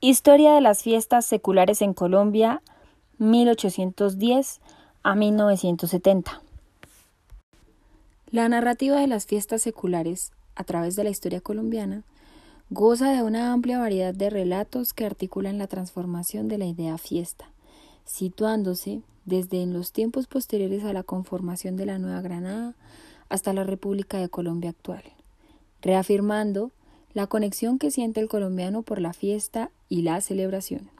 Historia de las fiestas seculares en Colombia 1810 a 1970. La narrativa de las fiestas seculares a través de la historia colombiana goza de una amplia variedad de relatos que articulan la transformación de la idea fiesta, situándose desde en los tiempos posteriores a la conformación de la Nueva Granada hasta la República de Colombia actual, reafirmando la conexión que siente el colombiano por la fiesta y la celebración.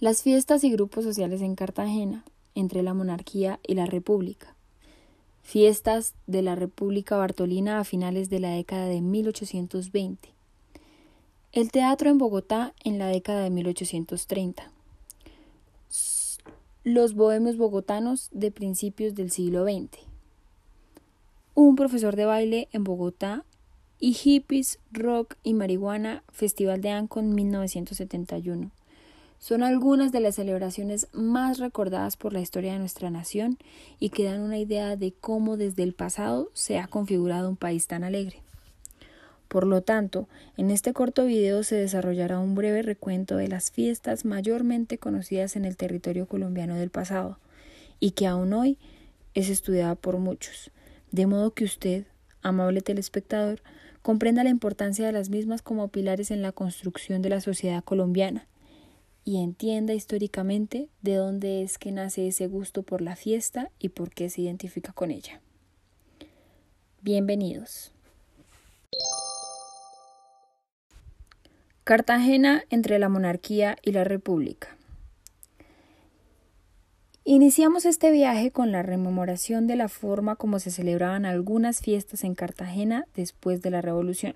Las fiestas y grupos sociales en Cartagena, entre la monarquía y la república. Fiestas de la República Bartolina a finales de la década de 1820. El teatro en Bogotá en la década de 1830. Los bohemios bogotanos de principios del siglo XX. Un profesor de baile en Bogotá y Hippies, Rock y Marihuana, Festival de Ancon 1971. Son algunas de las celebraciones más recordadas por la historia de nuestra nación y que dan una idea de cómo desde el pasado se ha configurado un país tan alegre. Por lo tanto, en este corto video se desarrollará un breve recuento de las fiestas mayormente conocidas en el territorio colombiano del pasado y que aún hoy es estudiada por muchos, de modo que usted, amable telespectador, comprenda la importancia de las mismas como pilares en la construcción de la sociedad colombiana y entienda históricamente de dónde es que nace ese gusto por la fiesta y por qué se identifica con ella. Bienvenidos. Cartagena entre la monarquía y la república. Iniciamos este viaje con la rememoración de la forma como se celebraban algunas fiestas en Cartagena después de la Revolución.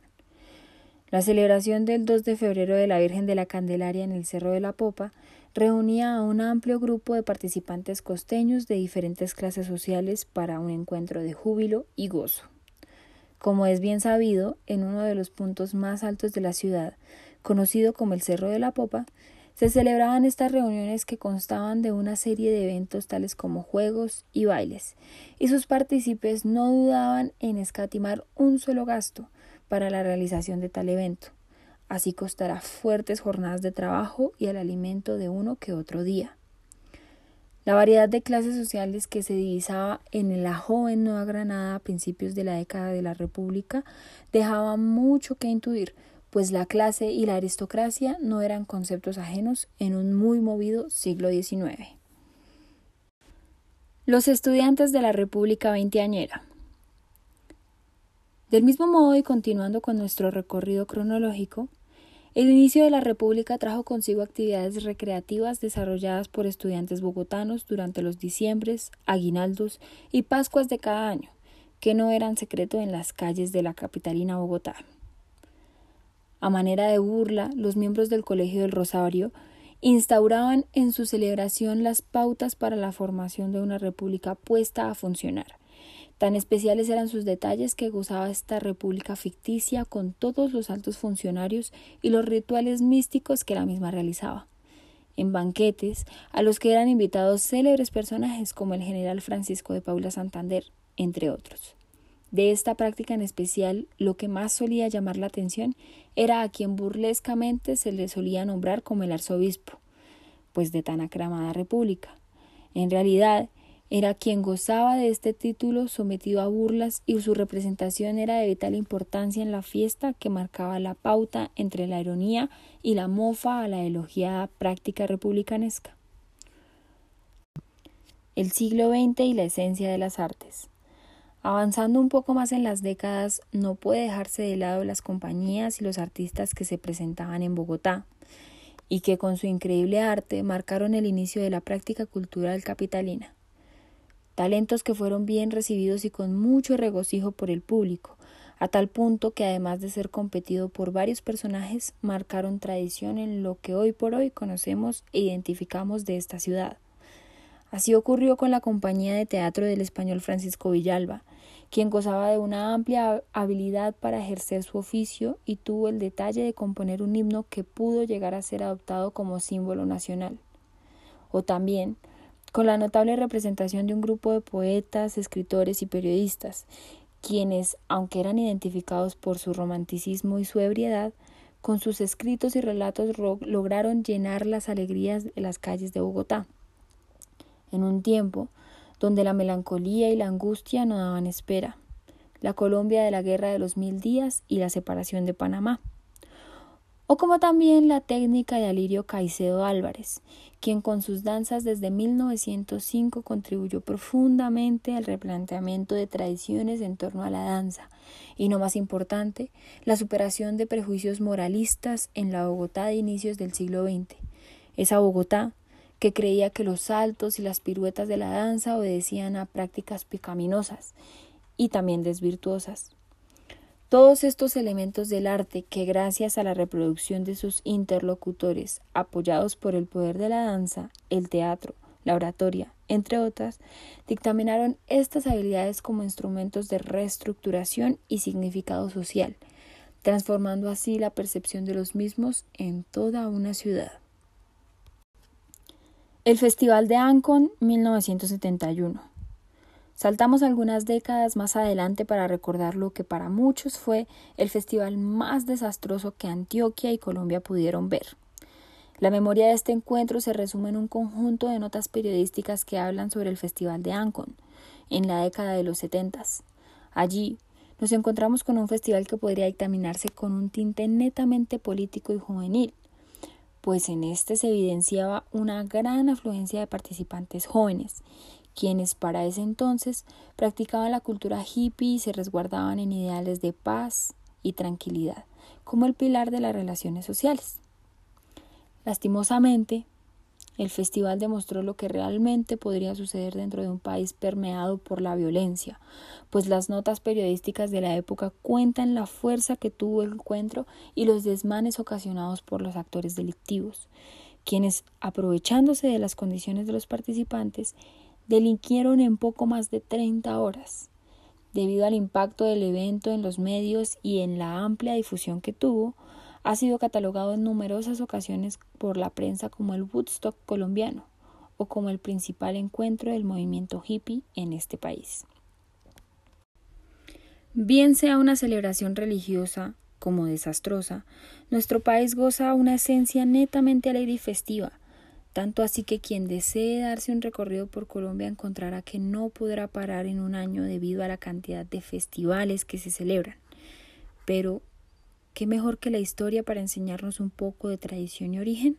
La celebración del 2 de febrero de la Virgen de la Candelaria en el Cerro de la Popa reunía a un amplio grupo de participantes costeños de diferentes clases sociales para un encuentro de júbilo y gozo. Como es bien sabido, en uno de los puntos más altos de la ciudad, conocido como el Cerro de la Popa, se celebraban estas reuniones que constaban de una serie de eventos tales como juegos y bailes, y sus partícipes no dudaban en escatimar un solo gasto para la realización de tal evento. Así costará fuertes jornadas de trabajo y el alimento de uno que otro día. La variedad de clases sociales que se divisaba en la joven Nueva Granada a principios de la década de la República dejaba mucho que intuir, pues la clase y la aristocracia no eran conceptos ajenos en un muy movido siglo XIX. Los estudiantes de la República Veinteañera. Del mismo modo y continuando con nuestro recorrido cronológico, el inicio de la República trajo consigo actividades recreativas desarrolladas por estudiantes bogotanos durante los diciembres, aguinaldos y pascuas de cada año, que no eran secreto en las calles de la capitalina Bogotá. A manera de burla, los miembros del Colegio del Rosario instauraban en su celebración las pautas para la formación de una república puesta a funcionar. Tan especiales eran sus detalles que gozaba esta república ficticia con todos los altos funcionarios y los rituales místicos que la misma realizaba. En banquetes, a los que eran invitados célebres personajes como el general Francisco de Paula Santander, entre otros. De esta práctica en especial, lo que más solía llamar la atención era a quien burlescamente se le solía nombrar como el arzobispo, pues de tan aclamada república. En realidad, era quien gozaba de este título sometido a burlas y su representación era de vital importancia en la fiesta que marcaba la pauta entre la ironía y la mofa a la elogiada práctica republicanesca. El siglo XX y la esencia de las artes. Avanzando un poco más en las décadas, no puede dejarse de lado las compañías y los artistas que se presentaban en Bogotá y que con su increíble arte marcaron el inicio de la práctica cultural capitalina. Talentos que fueron bien recibidos y con mucho regocijo por el público, a tal punto que además de ser competido por varios personajes, marcaron tradición en lo que hoy por hoy conocemos e identificamos de esta ciudad. Así ocurrió con la compañía de teatro del español Francisco Villalba, quien gozaba de una amplia habilidad para ejercer su oficio y tuvo el detalle de componer un himno que pudo llegar a ser adoptado como símbolo nacional. O también con la notable representación de un grupo de poetas, escritores y periodistas, quienes, aunque eran identificados por su romanticismo y su ebriedad, con sus escritos y relatos lograron llenar las alegrías de las calles de Bogotá. En un tiempo donde la melancolía y la angustia no daban espera, la Colombia de la Guerra de los Mil Días y la separación de Panamá o como también la técnica de Alirio Caicedo Álvarez, quien con sus danzas desde 1905 contribuyó profundamente al replanteamiento de tradiciones en torno a la danza, y no más importante, la superación de prejuicios moralistas en la Bogotá de inicios del siglo XX. Esa Bogotá que creía que los saltos y las piruetas de la danza obedecían a prácticas pecaminosas y también desvirtuosas. Todos estos elementos del arte que gracias a la reproducción de sus interlocutores, apoyados por el poder de la danza, el teatro, la oratoria, entre otras, dictaminaron estas habilidades como instrumentos de reestructuración y significado social, transformando así la percepción de los mismos en toda una ciudad. El Festival de Ancon 1971 Saltamos algunas décadas más adelante para recordar lo que para muchos fue el festival más desastroso que Antioquia y Colombia pudieron ver. La memoria de este encuentro se resume en un conjunto de notas periodísticas que hablan sobre el Festival de Ancon en la década de los setentas. Allí nos encontramos con un festival que podría dictaminarse con un tinte netamente político y juvenil, pues en este se evidenciaba una gran afluencia de participantes jóvenes quienes para ese entonces practicaban la cultura hippie y se resguardaban en ideales de paz y tranquilidad, como el pilar de las relaciones sociales. Lastimosamente, el festival demostró lo que realmente podría suceder dentro de un país permeado por la violencia, pues las notas periodísticas de la época cuentan la fuerza que tuvo el encuentro y los desmanes ocasionados por los actores delictivos, quienes, aprovechándose de las condiciones de los participantes, delinquieron en poco más de 30 horas. Debido al impacto del evento en los medios y en la amplia difusión que tuvo, ha sido catalogado en numerosas ocasiones por la prensa como el Woodstock colombiano o como el principal encuentro del movimiento hippie en este país. Bien sea una celebración religiosa como desastrosa, nuestro país goza una esencia netamente alegre y festiva, tanto así que quien desee darse un recorrido por Colombia encontrará que no podrá parar en un año debido a la cantidad de festivales que se celebran. Pero, ¿qué mejor que la historia para enseñarnos un poco de tradición y origen?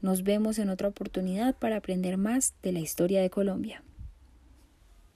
Nos vemos en otra oportunidad para aprender más de la historia de Colombia.